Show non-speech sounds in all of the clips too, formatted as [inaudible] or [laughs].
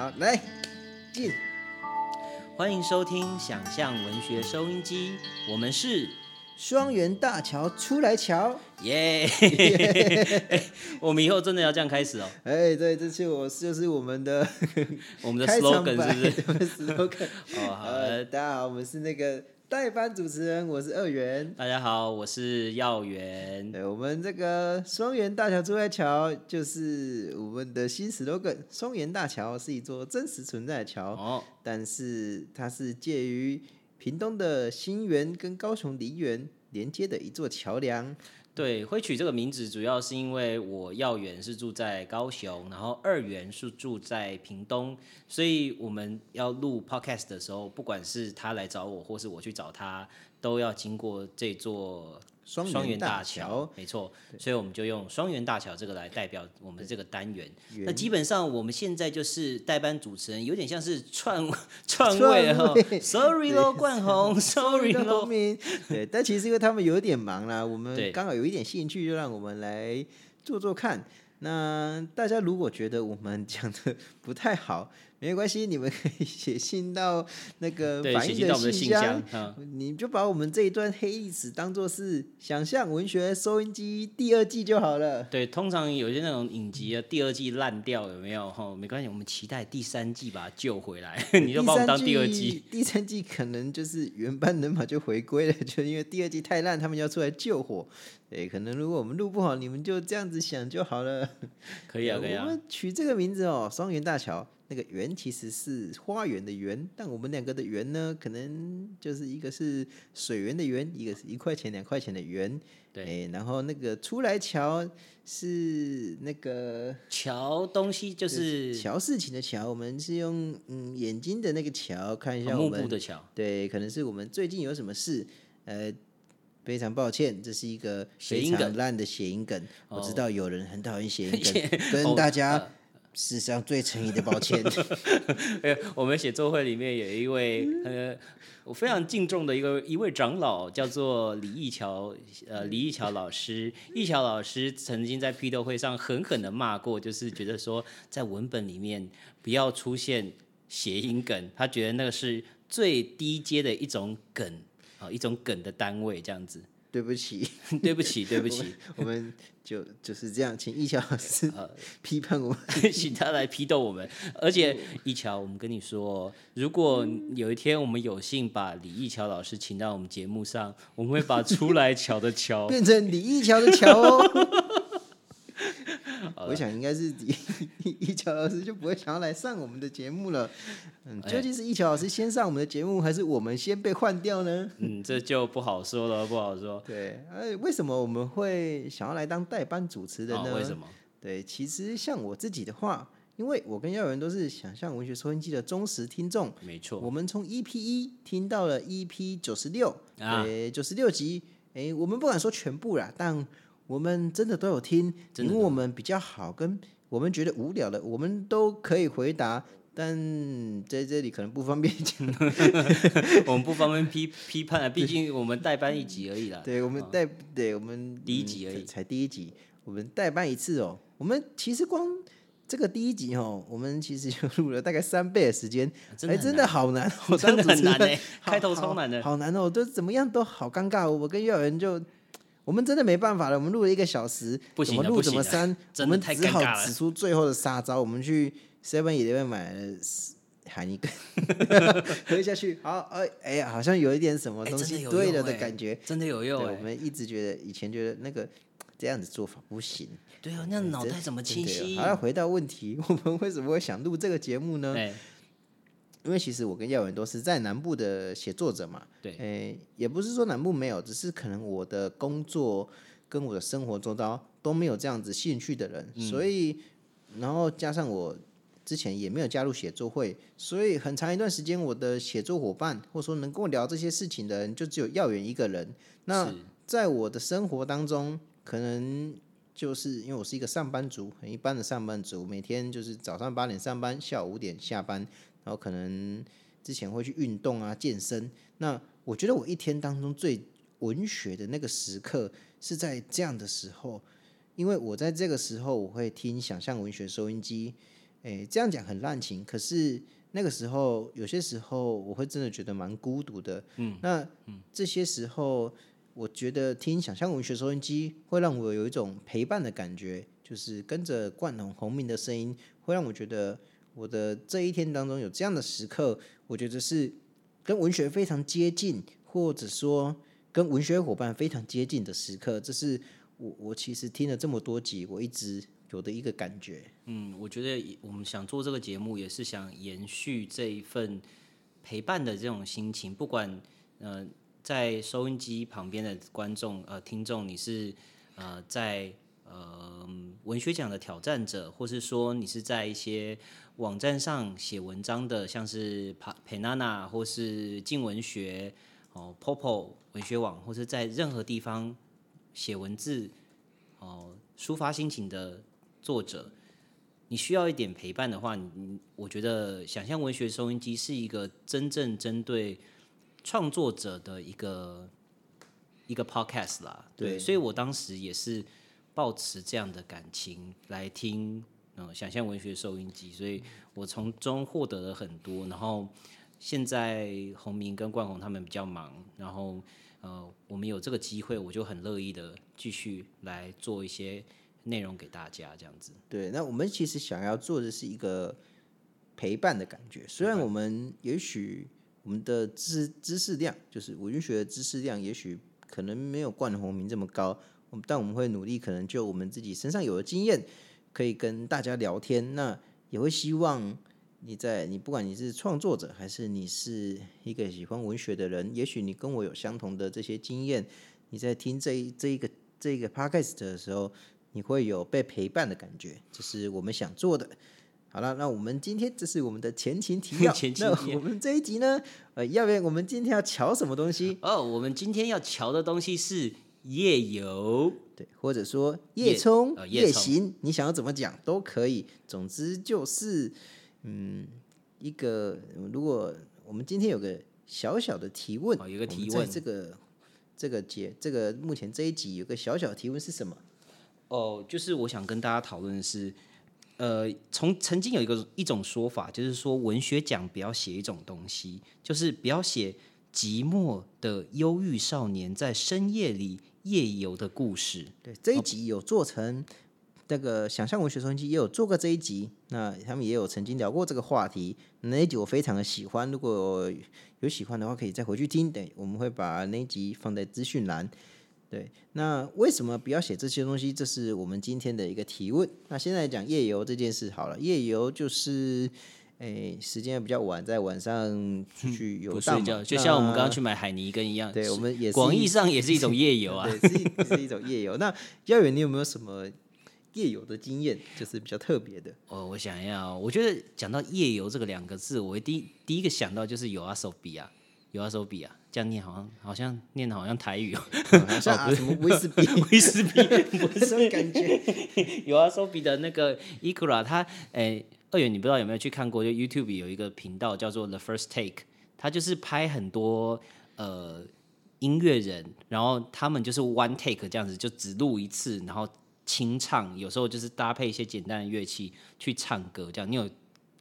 好好来进，欢迎收听想象文学收音机，我们是双元大桥出来桥。耶。[laughs] 我们以后真的要这样开始哦，哎，对，这次我就是我们的我们的 [laughs] slogan 是不是？slogan。[laughs] 哦，好呃，大家好，我们是那个代班主持人，我是二元。大家好，我是耀元。对，我们这个双元大桥珠海桥，就是我们的新 slogan。双元大桥是一座真实存在的桥，哦，但是它是介于屏东的新园跟高雄梨园连接的一座桥梁。对，会取这个名字主要是因为我要员是住在高雄，然后二元是住在屏东，所以我们要录 podcast 的时候，不管是他来找我，或是我去找他，都要经过这座双双元大桥桥，没错，所以我们就用双元大桥这个来代表我们这个单元。那基本上我们现在就是代班主持人，有点像是串串串位 [laughs] 哈位，[laughs] sorry 喽，冠宏，sorry 的喽后，面，对，但其实因为他们有一点忙啦，我们对刚好有一点兴趣，就让我们来做做看。那大家如果觉得我们讲的不太好，没关系，你们可以写信到那个 [laughs] 对，反映写信到我们的信信箱，嗯。你就把我们这一段黑历史当做是想象文学收音机第二季就好了。对，通常有些那种影集啊，第二季烂掉有没有？哈，没关系，我们期待第三季把它救回来。[laughs] 你就把我们当第二季。，第三季可能就是原班人马就回归了，就因为第二季太烂，他们要出来救火。对，可能如果我们录不好，你们就这样子想就好了。可以啊，可以啊。我们取这个名字哦，双元大桥。那个园其实是花园的园，但我们两个的园呢，可能就是一个是水源的源，一个是一块钱两块钱的元。对哎，然后那个出来桥是那个瞧东西就是瞧事情的瞧，我们是用嗯眼睛的那个瞧看一下我幕们布的桥，对，可能是我们最近有什么事，呃，非常抱歉，这是一个非谐音梗常烂的谐音梗。我知哦道有人很讨厌谐音谐梗，[laughs] 跟哦大家呃史上最诚意的抱歉。[laughs] 呃，我们写作会里面有一位呃，我非常敬重的一个一位长老，叫做李义桥，呃，李义桥老师。义桥老师曾经在批斗会上狠狠的骂过，就是觉得说在文本里面不要出现谐音梗，他觉得那个是最低阶的一种梗啊、一种梗的单位这样子。对不起，[laughs] 对不起，[laughs] 对不起，我们就就是这样，请易桥老师呃 [laughs] 批判我们。请他来批斗我们。而且一桥，我们跟你说，如果有一天我们有幸把李义桥老师请到我们节目上，我们会把出来桥的桥，变成李易桥的桥哦。我想应该是李易桥老师就不会想要来上我们的节目了。嗯，究竟是一桥老师先上我们的节目，还是我们先被换掉呢？嗯，这就不好说了，不好说。对，呃，为什么我们会想要来当代班主持人呢？哦为什么？对，其实像我自己的话，因为我跟耀文都是想象文学收音机的忠实听众，没错，我们从 EP 一听到了 EP 九十六，啊对，九十六集，哎，我们不敢说全部啦，但我们真的都有听，因为我们比较好，跟我们觉得无聊的，我们都可以回答。但在这里可能不方便讲，[laughs] 我们不方便批批判啊，毕竟我们代班一集而已啦。对我们代，对我们第一集而已嗯才第一集，我们代班一次哦。我们其实光这个第一集哦，我们其实就录了大概三倍的时间，哎，真的真的好难哦，[laughs] 真的难欸开头超难的好难哦，都怎么样都好尴尬哦。我跟幼儿园就。我们真的没办法了，我们录了一个小时，怎么录怎么删，[laughs] 我们只好指出最后的杀招。我们去 Seven Eleven 买了含一根，[laughs] 喝下去，好，哎哎呀，好像有一点什么东西对了的感觉。真的有用我。们一直觉得以前觉得那个这样子做法不行，对啊，那脑袋怎么清晰？好，要回到问题，[laughs] 我们为什么会想录这个节目呢？哎，因为其实我跟耀文都是在南部的写作者嘛，对诶，也不是说南部没有，只是可能我的工作跟我的生活周遭都没有这样子兴趣的人，嗯所以然后加上我之前也没有加入写作会，所以很长一段时间我的写作伙伴或者说能跟我聊这些事情的人，就只有耀元一个人。那在我的生活当中，可能就是因为我是一个上班族，很一般的上班族，每天就是早上八点上班，下午五点下班，然后可能之前会去运动啊、健身。那我觉得我一天当中最文学的那个时刻是在这样的时候，因为我在这个时候我会听想象文学收音机，诶，这样讲很滥情，可是那个时候有些时候我会真的觉得蛮孤独的。嗯，那这些时候，我觉得听想象文学收音机会让我有一种陪伴的感觉，就是跟着冠宏宏明的声音，会让我觉得我的这一天当中有这样的时刻，我觉得是跟文学非常接近，或者说跟文学伙伴非常接近的时刻。这是我我其实听了这么多集，我一直。有的一个感觉，嗯，我觉得我们想做这个节目，也是想延续这一份陪伴的这种心情。不管呃，在收音机旁边的观众呃听众，你是呃在呃文学奖的挑战者，或是说你是在一些网站上写文章的，像是 Penana 或是静文学哦，Popo 文学网，或是在任何地方写文字哦，抒发心情的。作者，你需要一点陪伴的话，你我觉得想象文学收音机是一个真正针对创作者的一个一个 podcast 啦。对，所以我当时也是抱持这样的感情来听嗯想象文学收音机，所以我从中获得了很多。然后现在洪明跟冠宏他们比较忙，然后呃我们有这个机会，我就很乐意的继续来做一些。内容给大家这样子，对。那我们其实想要做的是一个陪伴的感觉。虽然我们也许我们的知知识量，就是文学的知识量，也许可能没有冠宏明这么高，但我们会努力，可能就我们自己身上有的经验，可以跟大家聊天。那也会希望你在你不管你是创作者，还是你是一个喜欢文学的人，也许你跟我有相同的这些经验，你在听这一这一个这一个 podcast 的时候。你会有被陪伴的感觉，这是我们想做的。好了，那我们今天这是我们的前情提要。[laughs] 那我们这一集呢？呃，要不然我们今天要瞧什么东西？哦，我们今天要瞧的东西是夜游，对，或者说夜冲、夜行，你想要怎么讲都可以。总之就是，嗯，一个如果我们今天有个小小的提问，有个提问，这个这个节这个目前这一集有个小小提问是什么？哦，就是我想跟大家讨论的是，呃，从曾经有一个一种说法，就是说文学奖不要写一种东西，就是不要写寂寞的忧郁少年在深夜里夜游的故事。对，这一集有做成那个想象文学收音机也有做过这一集，那他们也有曾经聊过这个话题，那一集我非常的喜欢，如果有喜欢的话可以再回去听，等，我们会把那一集放在资讯栏。对，那为什么不要写这些东西？这是我们今天的一个提问。那现在讲夜游这件事好了，夜游就是，诶，时间比较晚，在晚上出去游荡，就像我们刚刚去买海泥根一样。对，我们也广义上也是一种夜游啊，是是一种夜游。那 [laughs] 耀远，你有没有什么夜游的经验？就是比较特别的？哦，我想要，我觉得讲到夜游这个两个字，我第第一个想到就是有阿手比啊，有阿手比啊。这样念好像好像念的好像台语哦，[laughs] 好像 [laughs] 什么威士比威士比，不是这种感觉。有啊，手比的那个伊库拉，他诶，二元你不知道有没有去看过？就 YouTube 有一个频道叫做 The First Take，他就是拍很多呃音乐人，然后他们就是 One Take 这样子，就只录一次，然后清唱，有时候就是搭配一些简单的乐器去唱歌，这样。你有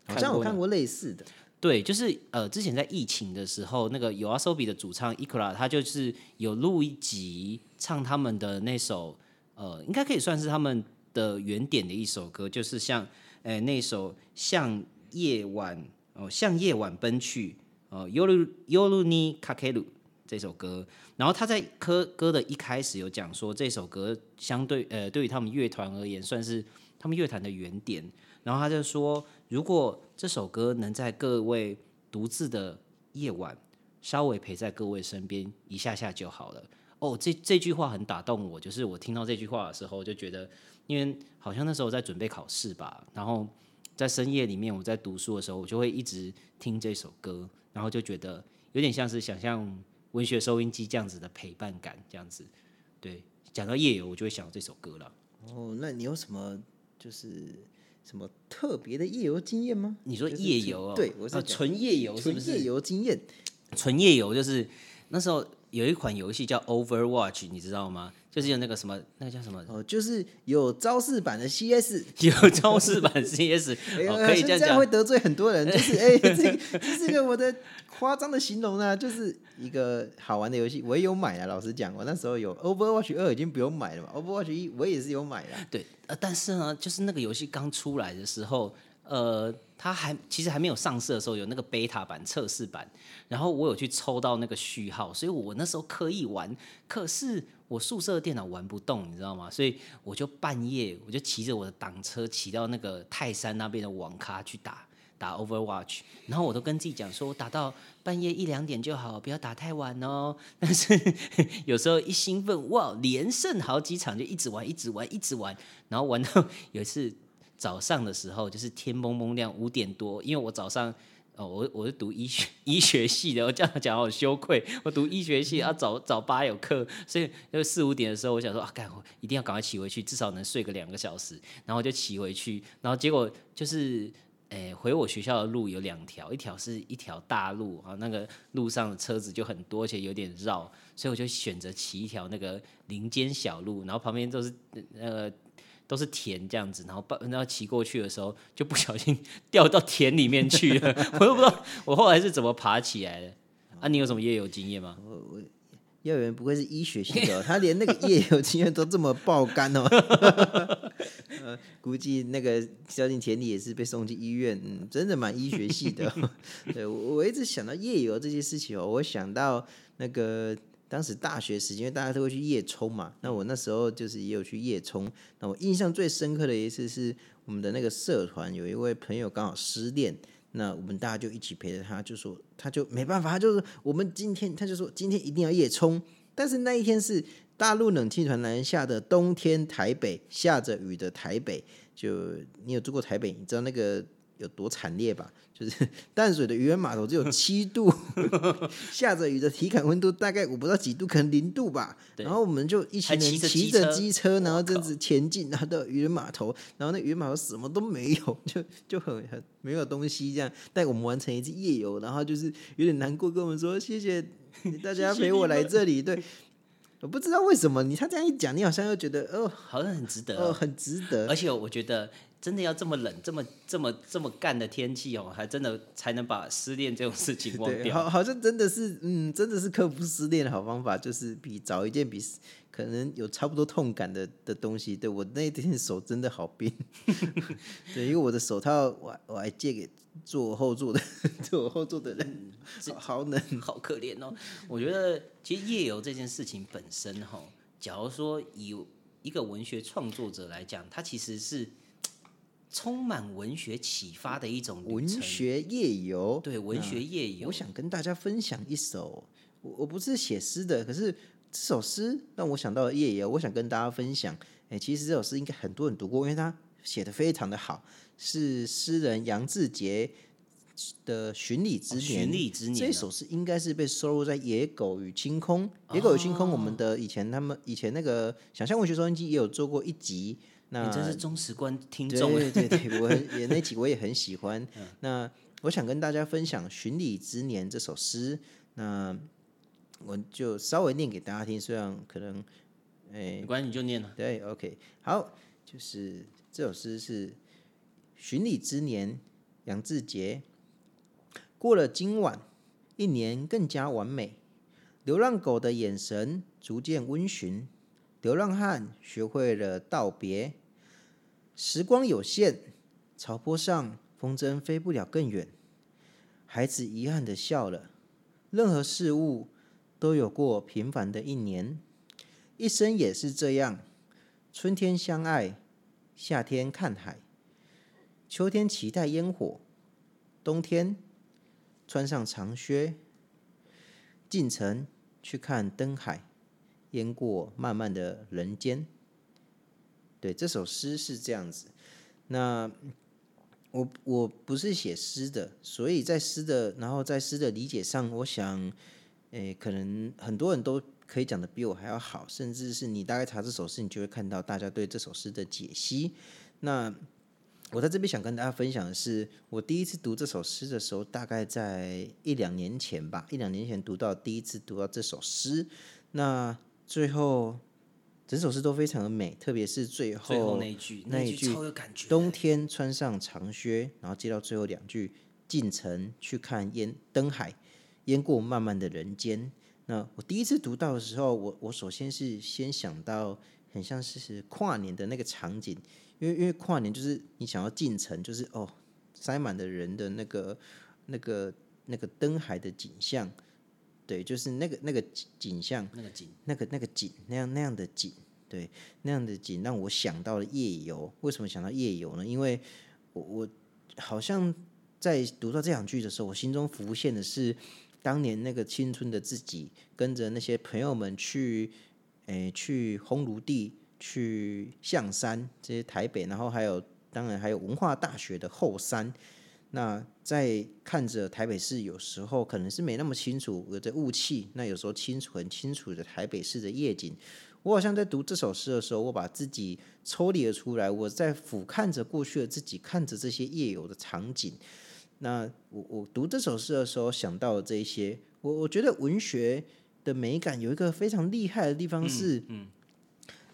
好像我看过类似的。对，就是呃，之前在疫情的时候，那个有阿 s o b i 的主唱 Ikura，他就是有录一集唱他们的那首，呃，应该可以算是他们的原点的一首歌，就是像，呃，那首向夜晚哦，向夜晚奔去哦，Yoru Yoru ni Kakeru 这首歌，然后他在歌歌的一开始有讲说，这首歌相对呃，对于他们乐团而言，算是他们乐团的原点。然后他就说，如果这首歌能在各位独自的夜晚，稍微陪在各位身边一下下就好了。哦，这这句话很打动我，就是我听到这句话的时候，就觉得，因为好像那时候在准备考试吧，然后在深夜里面我在读书的时候，我就会一直听这首歌，然后就觉得有点像是想象文学收音机这样子的陪伴感，这样子。对，讲到夜游，我就会想到这首歌了。哦，那你有什么就是？什么特别的夜游经验吗？你说夜游哦，对，我是纯夜游，是不是？夜游经验，纯夜游就是那时候有一款游戏叫 Overwatch，你知道吗？就是有那个什么，那个叫什么？哦，就是有招式版的 CS，[laughs] 有招式版 CS，哦，可以这样讲。会得罪很多人，就是哎，这这是个我的夸张的形容呢，就是一个好玩的游戏，我也有买啊。老实讲，我那时候有 Overwatch 二已经不用买了嘛，Overwatch 一我也是有买的。对，呃，但是呢，就是那个游戏刚出来的时候。呃，它还其实还没有上市的时候，有那个 beta 版测试版，然后我有去抽到那个序号，所以我那时候可以玩。可是我宿舍的电脑玩不动，你知道吗？所以我就半夜我就骑着我的挡车骑到那个泰山那边的网咖去打打 Overwatch，然后我都跟自己讲说，我打到半夜一两点就好，不要打太晚哦。但是 [laughs] 有时候一兴奋，哇，连胜好几场就一直玩，一直玩，一直玩，然后玩到 [laughs] 有一次。早上的时候就是天蒙蒙亮，五点多，因为我早上哦，我我是读医学 [laughs] 医学系的，我这样讲好羞愧。我读医学系啊，早早八有课，所以就四五点的时候，我想说啊，干一定要赶快骑回去，至少能睡个两个小时。然后就骑回去，然后结果就是诶，回我学校的路有两条，一条是一条大路啊，那个路上的车子就很多，而且有点绕，所以我就选择骑一条那个林间小路，然后旁边都是那个。都是田这样子，然后然后骑过去的时候，就不小心 [laughs] 掉到田里面去了。我都不知道我后来是怎么爬起来的。啊，你有什么夜游经验吗？我我幼儿园不会是医学系的，他连那个夜游经验都这么爆肝哦。[laughs] 呃，估计那个掉进田里也是被送进医院，嗯，真的蛮医学系的。[laughs] 对我我一直想到夜游这些事情哦，我想到那个。当时大学时间，因为大家都会去夜冲嘛，那我那时候就是也有去夜冲。那我印象最深刻的一次是我们的那个社团有一位朋友刚好失恋，那我们大家就一起陪着他，就说他就没办法，他就是我们今天他就说今天一定要夜冲，但是那一天是大陆冷气团南下的冬天，台北下着雨的台北，就你有住过台北，你知道那个。有多惨烈吧？就是 [laughs] 淡水的渔人码头只有七度，[laughs] 下着雨的体感温度大概我不知道几度，可能零度吧。然后我们就一群人骑着机车，然后这样子前进，然后到渔人码头，然后那渔人码头什么都没有，就就很很没有东西这样。带我们完成一次夜游，然后就是有点难过，跟我们说谢谢 [laughs] 大家陪我来这里。对，我不知道为什么你他这样一讲，你好像又觉得哦，好像很值得，哦，很值得。而且我觉得。真的要这么冷、这么、这么、这么干的天气哦，还真的才能把失恋这种事情忘 [laughs] 掉。好，好像真的是，嗯，真的是克服失恋的好方法，就是比找一件比可能有差不多痛感的的东西。对我那天手真的好冰，[laughs] 对，因为我的手套我我还借给坐我后座的 [laughs] 坐我后座的人，好冷，好可怜哦。我觉得其实夜游这件事情本身哈，假如说以一个文学创作者来讲，他其实是。充满文学启发的一种文学夜游，对文学夜游，我想跟大家分享一首，我我不是写诗的，可是这首诗让我想到了夜游，我想跟大家分享。哎，其实这首诗应该很多人读过，因为它写的非常的好，是诗人杨志杰的《巡礼之年》。巡礼之年，这首诗应该是被收录在《野狗与清空》。《野狗与清空》，我们的以前他们以前那个想象文学收音机也有做过一集。那真是忠实观听众，[laughs] 对对对，我也那几我也很喜欢。那我想跟大家分享《巡礼之年》这首诗，那我就稍微念给大家听，虽然可能，哎，没关系，你就念了。对，OK，好，就是这首诗是《巡礼之年》，杨志杰。过了今晚，一年更加完美。流浪狗的眼神逐渐温驯。流浪汉学会了道别，时光有限，草坡上风筝飞不了更远。孩子遗憾的笑了。任何事物都有过平凡的一年，一生也是这样。春天相爱，夏天看海，秋天期待烟火，冬天穿上长靴，进城去看灯海。淹过漫漫的人间，对这首诗是这样子。那我我不是写诗的，所以在诗的，然后在诗的理解上，我想，诶，可能很多人都可以讲的比我还要好，甚至是你大概查这首诗，你就会看到大家对这首诗的解析。那我在这边想跟大家分享的是，我第一次读这首诗的时候，大概在一两年前吧，一两年前读到第一次读到这首诗，那。最后，整首诗都非常的美，特别是最后最后那一句，那一句句超有感觉。冬天穿上长靴，然后接到最后两句，进城去看烟灯海，烟过漫漫的人间。那我第一次读到的时候，我我首先是先想到很像是是跨年的那个场景，因为因为跨年就是你想要进城，就是哦塞满的人的那个那个那个灯海的景象，对，就是那个那个景景象，那个景，那个那个景那样那样的景，对，那样的景让我想到了夜游。为什么想到夜游呢？因为我我好像在读到这两句的时候，我心中浮现的是当年那个青春的自己，跟着那些朋友们去，诶、去烘炉地、去象山这些台北，然后还有当然还有文化大学的后山。那在看着台北市，有时候可能是没那么清楚，有着雾气；那有时候清楚、很清楚的台北市的夜景。我好像在读这首诗的时候，我把自己抽离了出来，我在俯瞰着过去的自己，看着这些夜游的场景。那我我读这首诗的时候，想到了这一些。我我觉得文学的美感有一个非常厉害的地方是，嗯，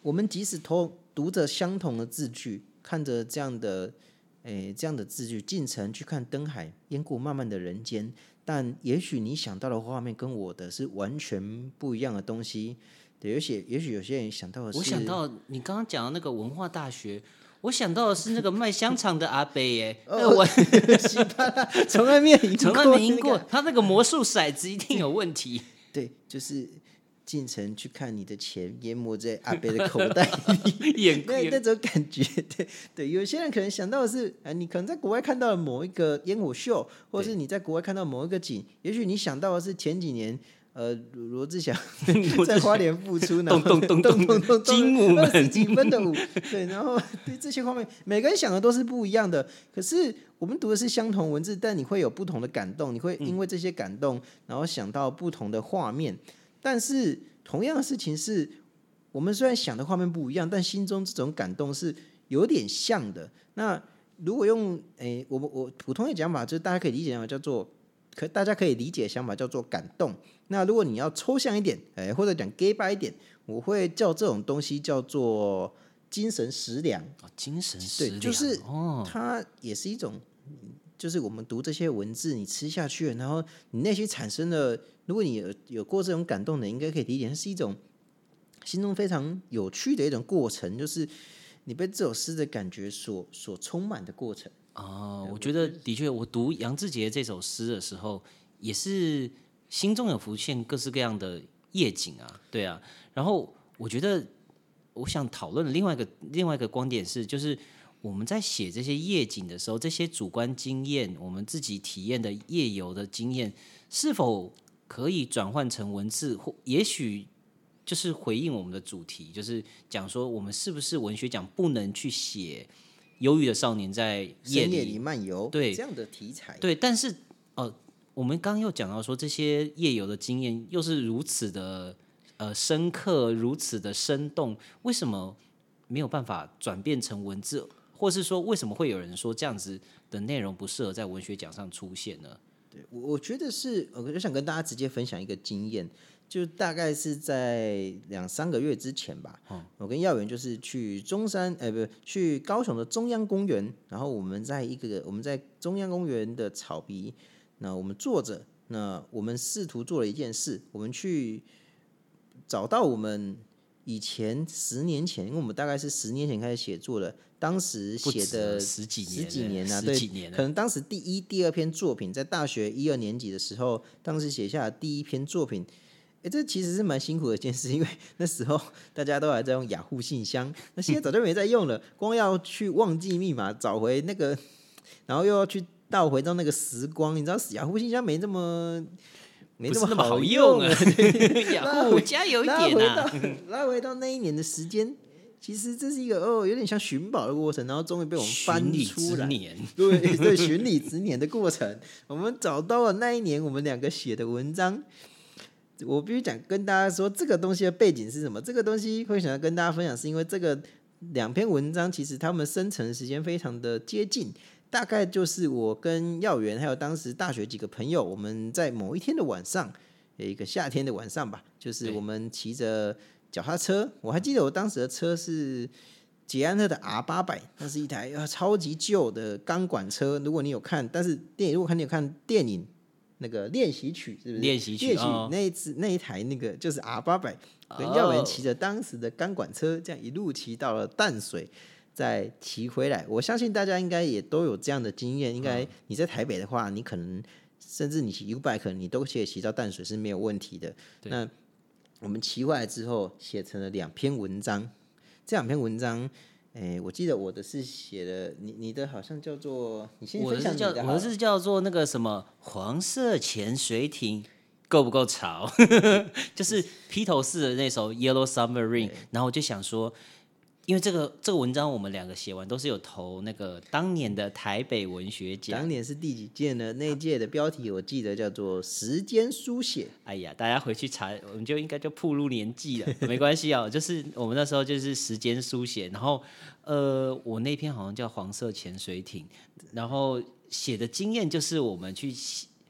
我们即使同读着相同的字句，看着这样的诶这样的字句，进城去看灯海，烟过漫漫的人间，但也许你想到的画面跟我的是完全不一样的东西。对，有些也许有些人想到的是，我想到你刚刚讲的那个文化大学，我想到的是那个卖香肠的阿北耶 [laughs] [laughs] 那我从来没有赢从来过没赢过，他那个魔术骰子一定有问题。[laughs] 对，就是进城去看你的钱淹没在阿贝的口袋里。[laughs] 眼那那种感觉，对对，有些人可能想到的是，啊，你可能在国外看到了某一个烟火秀，或者是你在国外看到某一个景，也许你想到的是前几年，呃，罗 [laughs] 罗志祥。在花莲复出，然后咚咚咚咚咚咚精武门。二十几分的舞，对，然后对这些画面，每个人想的都是不一样的，可是我们读的是相同文字，但你会有不同的感动，你会因为这些感动，然后想到不同的画面，但是同样的事情是。我们虽然想的画面不一样，但心中这种感动是有点像的。那如果用诶，我我普通的讲法，就是大家可以理解讲法叫做，可大家可以理解的想法叫做感动。那如果你要抽象一点，诶，或者讲 gay 白一点，我会叫这种东西叫做精神食粮。哦精神食对，就是，它也是一种，就是我们读这些文字，你吃下去，然后你内心产生的，如果你有有过这种感动的，应该可以理解，它是一种心中非常有趣的一种过程，就是你被这首诗的感觉所所充满的过程。哦，我觉得的确，我读杨志杰这首诗的时候，也是心中有浮现各式各样的夜景啊，对啊。然后我觉得，我想讨论的另外一个另外一个观点是，就是我们在写这些夜景的时候，这些主观经验，我们自己体验的夜游的经验，是否可以转换成文字，或也许就是回应我们的主题，就是讲说我们是不是文学奖不能去写忧郁的少年在夜里里漫游，对这样的题材，对，但是呃，我们刚刚又讲到说，这些夜游的经验又是如此的呃深刻，如此的生动，为什么没有办法转变成文字，或是说为什么会有人说这样子的内容不适合在文学奖上出现呢？对我我觉得是，呃我就想跟大家直接分享一个经验，就大概是在两三个月之前吧。我跟耀元就是去中山，呃，不，去高雄的中央公园，然后我们在一个我们在中央公园的草皮，那我们坐着，那我们试图做了一件事，我们去找到我们以前十年前，因为我们大概是十年前开始写作的，当时写的十几年十几年啊，对可能当时第一、第二篇作品，在大学一二年级的时候，当时写下的第一篇作品，哎，这其实是蛮辛苦的一件事，因为那时候大家都还在用雅虎信箱，那现在早就没在用了，[laughs] 光要去忘记密码，找回那个，然后又要去倒回到那个时光，你知道雅虎信箱没这么没那么好好用啊 [laughs] 拉虎加油一点啊！到拉回到那一年的时间，其实这是一个哦，有点像寻宝的过程，然后终于被我们翻出来。对 [laughs] 对，寻礼之年的过程，我们找到了那一年我们两个写的文章。我必须讲跟大家说，这个东西的背景是什么？这个东西会想要跟大家分享，是因为这个两篇文章其实他们生成的时间非常的接近，大概就是我跟耀元还有当时大学几个朋友，我们在某一天的晚上，有一个夏天的晚上吧，就是我们骑着脚踏车，我还记得我当时的车是捷安特的 R 八百，那是一台呃超级旧的钢管车。如果你有看，但是电影如果看你有看电影那个练习曲是不是？练习曲练习哦那一次那一台那个就是 R 八百，跟哦耀元骑着当时的钢管车，这样一路骑到了淡水。再提回来，我相信大家应该也都有这样的经验。应该你在台北的话，你可能甚至你骑 U bike，你都可以骑到淡水是没有问题的。那我们骑回来之后，写成了两篇文章。这两篇文章，哎、我记得我的是写的，你你的好像叫做，你先我的分享是叫我是叫做那个什么黄色潜水艇。够不够潮？[laughs] 就是披头士的那首《Yellow Submarine》，然后我就想说，因为这个这个文章我们两个写完都是有投那个当年的台北文学奖，当年是第几届呢？那一届的标题我记得叫做“时间书写哎呀，大家回去查，我们就应该就暴露年纪了，没关系啊。就是我们那时候就是时间书写，然后呃，我那篇好像叫黄色潜水艇，然后写的经验就是我们去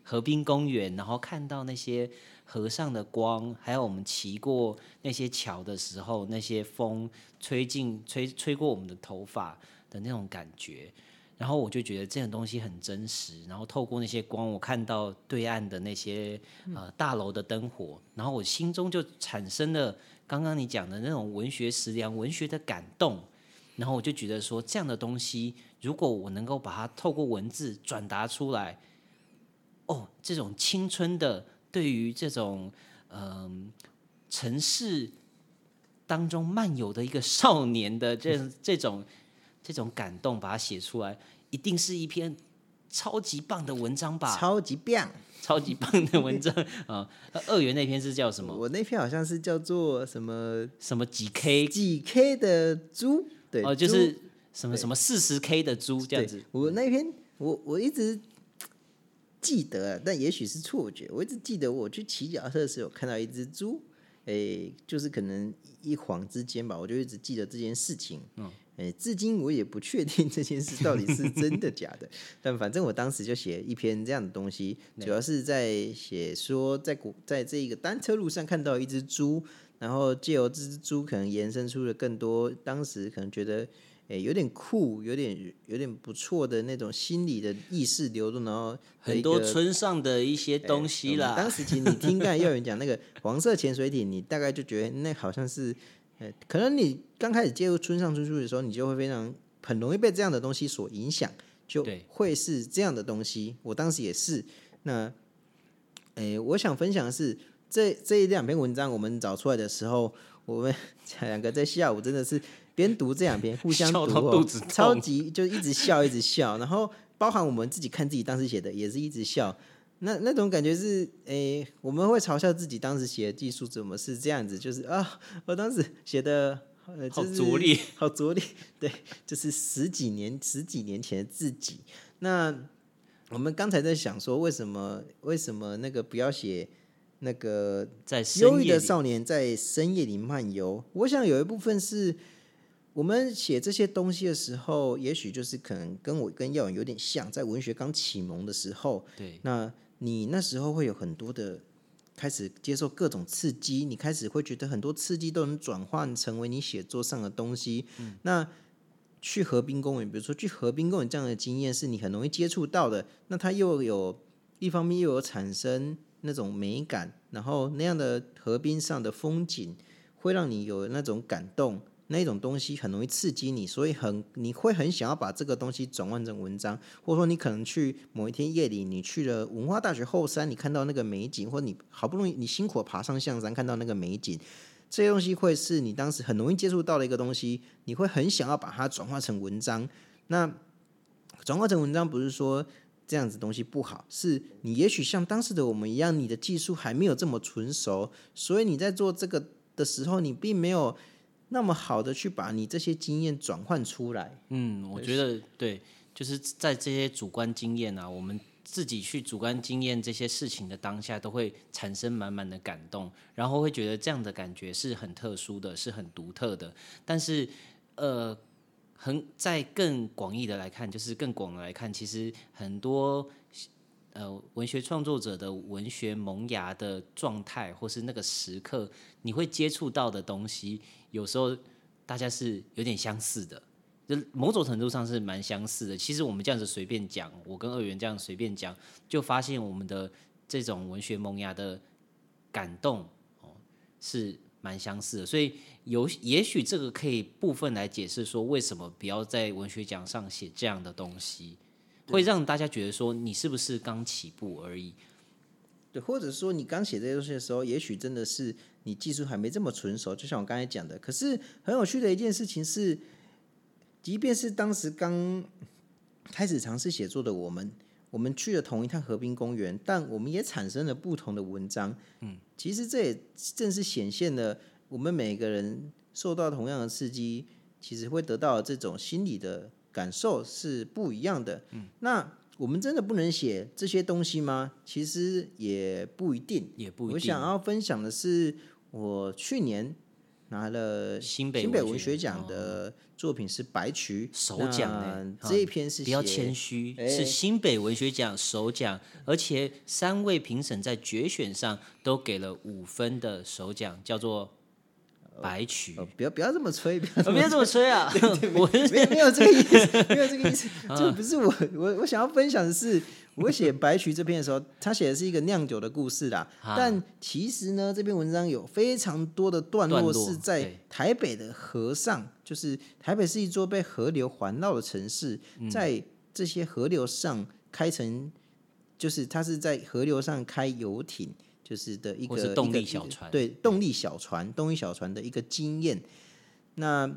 河滨公园，然后看到那些河上的光，还有我们骑过那些桥的时候，那些风吹进吹吹过我们的头发的那种感觉。然后我就觉得这种东西很真实，然后透过那些光，我看到对岸的那些呃大楼的灯火，然后我心中就产生了刚刚你讲的那种文学食粮、文学的感动。然后我就觉得说，这样的东西，如果我能够把它透过文字转达出来，哦，这种青春的对于这种嗯、城市当中漫游的一个少年的这 [laughs] 这种这种感动，把它写出来，一定是一篇超级棒的文章”，吧？超级棒。[laughs] 超级棒的文章啊！那二元那篇是叫什么？我那篇好像是叫做什么什么几 K？几 K 的猪，对，哦，就是什么什么四十 K 的猪这样子。我那篇我我一直记得啊，但也许是错觉。我一直记得我去骑脚踏车的时候看到一只猪，诶、就是可能一晃之间吧，我就一直记得这件事情。嗯，诶、至今我也不确定这件事到底是真的假的，[laughs] 但反正我当时就写一篇这样的东西，主要是在写说在古在这个单车路上看到一只猪。然后借由这只猪，可能延伸出了更多当时可能觉得诶有点酷、有点有点不错的那种心理的意识流动，然后很多村上的一些东西啦。当时其实你听刚才耀元讲那个黄色潜水艇，你大概就觉得那好像是，呃，可能你刚开始接触村上春树的时候，你就会非常很容易被这样的东西所影响，就对会是这样的东西。我当时也是。那，诶，我想分享的是这这一两篇文章，我们找出来的时候，我们 [laughs] 两个在下午真的是边读这两篇，互相笑读、超级就一直笑一直笑，然后包含我们自己看自己当时写的也是一直笑。那那种感觉是，诶、我们会嘲笑自己当时写的技术怎么是这样子，就是啊，我当时写的呃，好就是拙劣，好拙劣，对，就是十几年十几年前的自己。那我们刚才在想说，为什么为什么那个不要写那个在深忧郁夜，的少年在深夜里漫游。我想有一部分是我们写这些东西的时候，也许就是可能跟我跟耀远有点像，在文学刚启蒙的时候，对那你那时候会有很多的开始接受各种刺激，你开始会觉得很多刺激都能转换成为你写作上的东西。那去河滨公园，比如说去河滨公园这样的经验，是你很容易接触到的。那它又有一方面又有产生那种美感，然后那样的河滨上的风景会让你有那种感动，那种东西很容易刺激你，所以很你会很想要把这个东西转换成文章，或者说你可能去某一天夜里，你去了文化大学后山，你看到那个美景，或你好不容易你辛苦爬上象山看到那个美景，这些东西会是你当时很容易接触到的一个东西，你会很想要把它转化成文章。那转化成文章不是说这样子东西不好，是你也许像当时的我们一样，你的技术还没有这么纯熟，所以你在做这个的时候，你并没有那么好的去把你这些经验转换出来。嗯，我觉得对，就是在这些主观经验啊，我们自己去主观经验这些事情的当下，都会产生满满的感动，然后会觉得这样的感觉是很特殊的，是很独特的。但是，呃，很在更广义的来看，就是更广的来看，其实很多呃文学创作者的文学萌芽的状态，或是那个时刻，你会接触到的东西，有时候大家是有点相似的，就某种程度上是蛮相似的。其实我们这样子随便讲，我跟二元这样随便讲，就发现我们的这种文学萌芽的感动哦是蛮相似的，所以有也许这个可以部分来解释说，为什么不要在文学奖上写这样的东西，会让大家觉得说你是不是刚起步而已。对，或者说你刚写这些东西的时候，也许真的是你技术还没这么纯熟，就像我刚才讲的。可是很有趣的一件事情是，即便是当时刚开始尝试写作的我们，我们去了同一趟河滨公园，但我们也产生了不同的文章。嗯，其实这也正是显现了我们每个人受到同样的刺激，其实会得到这种心理的感受是不一样的。嗯，那。我们真的不能写这些东西吗？其实也不一定，也不一定。我想要分享的是，我去年拿了新北新北文学奖的作品是《白渠》首奖这一篇是比较谦虚，是新北文学奖首奖，而且三位评审在决选上都给了五分的首奖，叫做。白曲，不要不要这么吹，不要这么吹啊！[laughs] [laughs] 我没没有这个意思，没有这个意思，[laughs] 这不是我我我想要分享的是，我写白曲这篇的时候，他写的是一个酿酒的故事啦。但其实呢，这篇文章有非常多的段落是在台北的河上，就是台北是一座被河流环绕的城市，在这些河流上开成，就是它是在河流上开游艇。就是的一个动力小船，对动力小船，动力小船的一个经验。那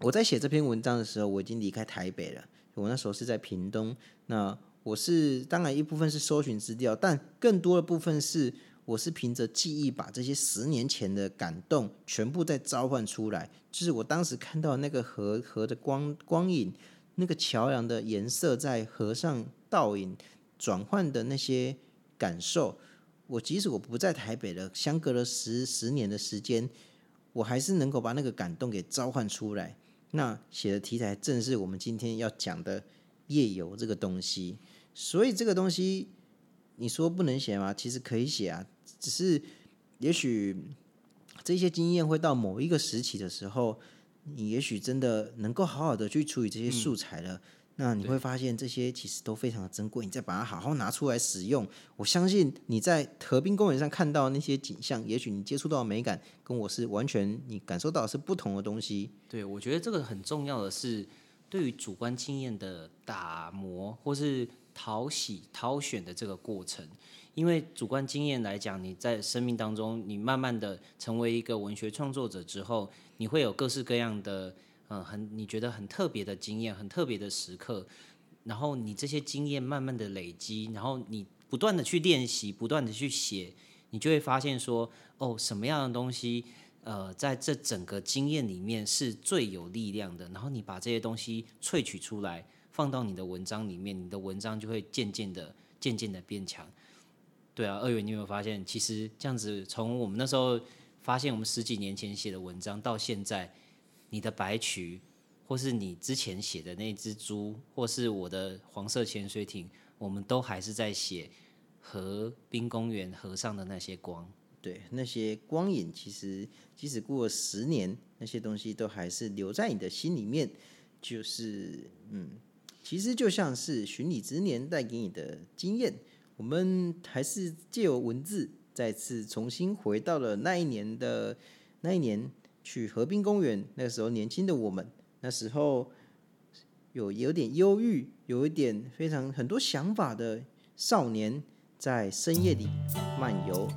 我在写这篇文章的时候，我已经离开台北了。我那时候是在屏东。那我是当然一部分是搜寻资料，但更多的部分是我是凭着记忆把这些十年前的感动全部再召唤出来。就是我当时看到那个河河的光光影，那个桥梁的颜色在河上倒影转换的那些感受。我即使我不在台北了，相隔了十十年的时间，我还是能够把那个感动给召唤出来。那写的题材正是我们今天要讲的夜游这个东西，所以这个东西你说不能写吗？其实可以写啊，只是也许这些经验会到某一个时期的时候，你也许真的能够好好的去处理这些素材了。那你会发现这些其实都非常的珍贵，你再把它好好拿出来使用，我相信你在河滨公园上看到那些景象，也许你接触到的美感跟我是完全你感受到是不同的东西。对，我觉得这个很重要的是对于主观经验的打磨或是淘洗、淘选的这个过程，因为主观经验来讲，你在生命当中，你慢慢的成为一个文学创作者之后，你会有各式各样的。嗯，很你觉得很特别的经验，很特别的时刻，然后你这些经验慢慢的累积，然后你不断的去练习，不断的去写，你就会发现说，哦，什么样的东西，呃，在这整个经验里面是最有力量的，然后你把这些东西萃取出来，放到你的文章里面，你的文章就会渐渐的、渐渐的变强。对啊，二元，你有没有发现，其实这样子，从我们那时候发现我们十几年前写的文章到现在。你的白渠，或是你之前写的那只猪，或是我的黄色潜水艇，我们都还是在写河滨公园河上的那些光。对，那些光影，其实即使过了十年，那些东西都还是留在你的心里面。就是，嗯，其实就像是寻你之年带给你的经验，我们还是借由文字，再次重新回到了那一年的那一年。去河滨公园，那个时候年轻的我们，那时候有有点忧郁，有一点非常很多想法的少年，在深夜里漫游，